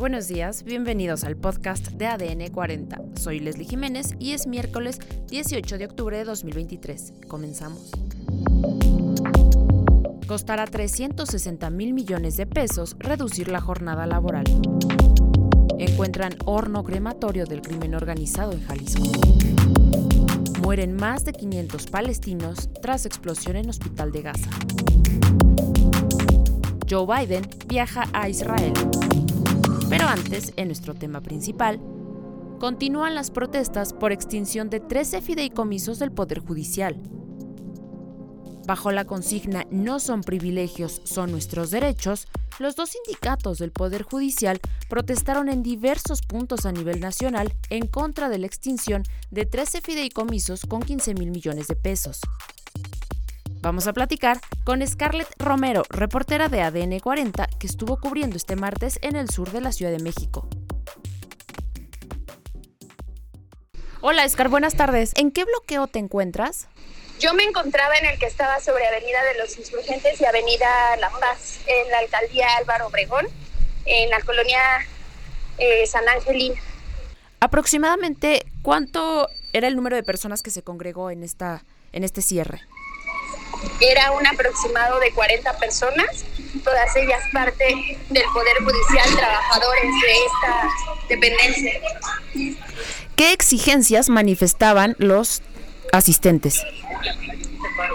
Buenos días, bienvenidos al podcast de ADN 40. Soy Leslie Jiménez y es miércoles 18 de octubre de 2023. Comenzamos. Costará 360 mil millones de pesos reducir la jornada laboral. Encuentran horno crematorio del crimen organizado en Jalisco. Mueren más de 500 palestinos tras explosión en hospital de Gaza. Joe Biden viaja a Israel. Pero antes, en nuestro tema principal, continúan las protestas por extinción de 13 fideicomisos del Poder Judicial. Bajo la consigna No son privilegios, son nuestros derechos, los dos sindicatos del Poder Judicial protestaron en diversos puntos a nivel nacional en contra de la extinción de 13 fideicomisos con 15 mil millones de pesos. Vamos a platicar con Scarlett Romero, reportera de ADN 40, que estuvo cubriendo este martes en el sur de la Ciudad de México. Hola, Scar, buenas tardes. ¿En qué bloqueo te encuentras? Yo me encontraba en el que estaba sobre Avenida de los Insurgentes y Avenida La Paz, en la alcaldía Álvaro Obregón, en la colonia eh, San Angelín. Aproximadamente, ¿cuánto era el número de personas que se congregó en, esta, en este cierre? Era un aproximado de 40 personas, todas ellas parte del Poder Judicial, trabajadores de esta dependencia. ¿Qué exigencias manifestaban los asistentes?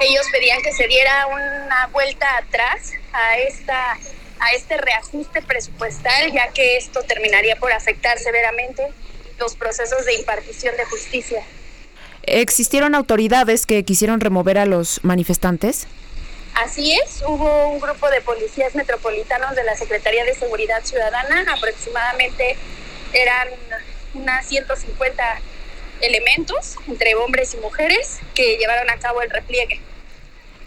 Ellos pedían que se diera una vuelta atrás a esta a este reajuste presupuestal, ya que esto terminaría por afectar severamente los procesos de impartición de justicia. ¿Existieron autoridades que quisieron remover a los manifestantes? Así es, hubo un grupo de policías metropolitanos de la Secretaría de Seguridad Ciudadana, aproximadamente eran unas 150 elementos, entre hombres y mujeres, que llevaron a cabo el repliegue.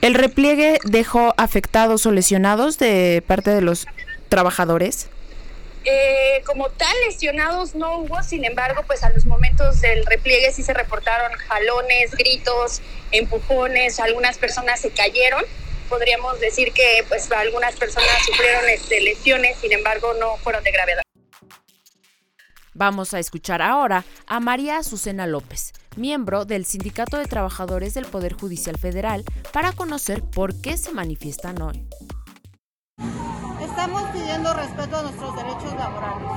¿El repliegue dejó afectados o lesionados de parte de los trabajadores? Eh, como tal, lesionados no hubo, sin embargo, pues a los momentos del repliegue sí se reportaron jalones, gritos, empujones, algunas personas se cayeron. Podríamos decir que pues algunas personas sufrieron este, lesiones, sin embargo no fueron de gravedad. Vamos a escuchar ahora a María Azucena López, miembro del Sindicato de Trabajadores del Poder Judicial Federal, para conocer por qué se manifiestan hoy. Respeto a nuestros derechos laborales,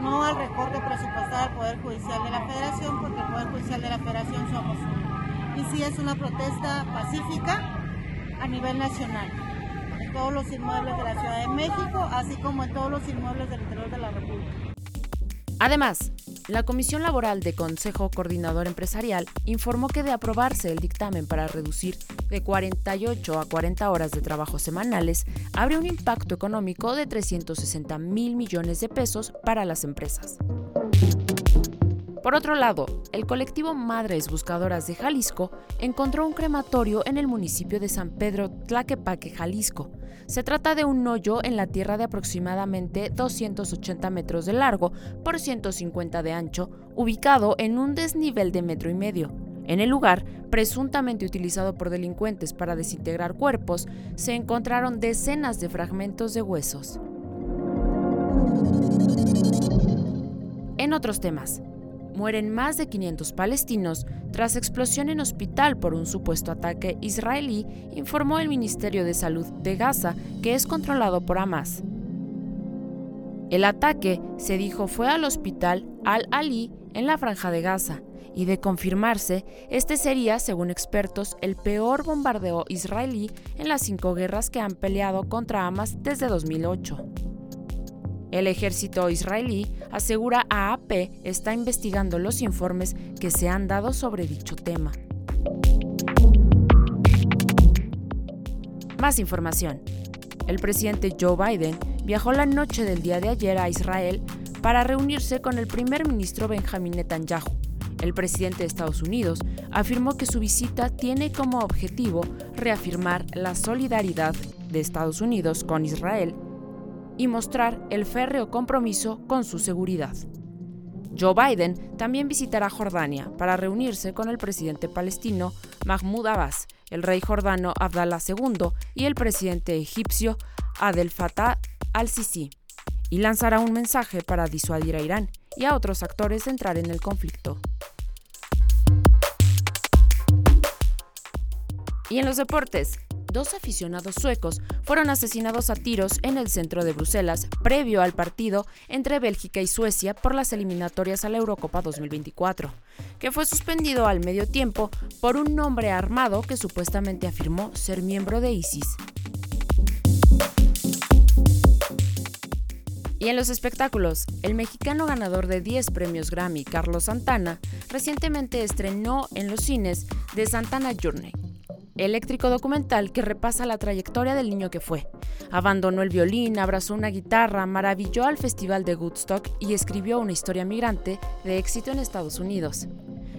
no al recorte presupuestal al Poder Judicial de la Federación, porque el Poder Judicial de la Federación somos uno. Y sí es una protesta pacífica a nivel nacional, en todos los inmuebles de la Ciudad de México, así como en todos los inmuebles del interior de la República. Además, la Comisión Laboral de Consejo Coordinador Empresarial informó que de aprobarse el dictamen para reducir de 48 a 40 horas de trabajo semanales, habría un impacto económico de 360 mil millones de pesos para las empresas. Por otro lado, el colectivo Madres Buscadoras de Jalisco encontró un crematorio en el municipio de San Pedro Tlaquepaque, Jalisco. Se trata de un hoyo en la tierra de aproximadamente 280 metros de largo por 150 de ancho, ubicado en un desnivel de metro y medio. En el lugar, presuntamente utilizado por delincuentes para desintegrar cuerpos, se encontraron decenas de fragmentos de huesos. En otros temas, mueren más de 500 palestinos tras explosión en hospital por un supuesto ataque israelí, informó el Ministerio de Salud de Gaza, que es controlado por Hamas. El ataque, se dijo, fue al hospital Al-Ali en la franja de Gaza, y de confirmarse, este sería, según expertos, el peor bombardeo israelí en las cinco guerras que han peleado contra Hamas desde 2008. El ejército israelí asegura a AP está investigando los informes que se han dado sobre dicho tema. Más información. El presidente Joe Biden viajó la noche del día de ayer a Israel para reunirse con el primer ministro Benjamin Netanyahu. El presidente de Estados Unidos afirmó que su visita tiene como objetivo reafirmar la solidaridad de Estados Unidos con Israel y mostrar el férreo compromiso con su seguridad. Joe Biden también visitará Jordania para reunirse con el presidente palestino Mahmoud Abbas, el rey jordano Abdallah II y el presidente egipcio Abdel Fattah al-Sisi. y lanzará un mensaje para disuadir a Irán y a otros actores de entrar en el conflicto. Y en los deportes, dos aficionados suecos fueron asesinados a tiros en el centro de Bruselas previo al partido entre Bélgica y Suecia por las eliminatorias a la Eurocopa 2024, que fue suspendido al medio tiempo por un hombre armado que supuestamente afirmó ser miembro de ISIS. Y en los espectáculos, el mexicano ganador de 10 premios Grammy, Carlos Santana, recientemente estrenó en los cines The Santana Journey, eléctrico documental que repasa la trayectoria del niño que fue. Abandonó el violín, abrazó una guitarra, maravilló al Festival de Woodstock y escribió una historia migrante de éxito en Estados Unidos.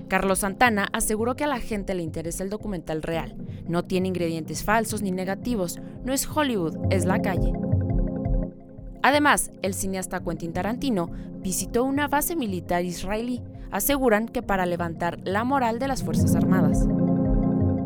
Carlos Santana aseguró que a la gente le interesa el documental real. No tiene ingredientes falsos ni negativos, no es Hollywood, es la calle. Además, el cineasta Quentin Tarantino visitó una base militar israelí. Aseguran que para levantar la moral de las Fuerzas Armadas.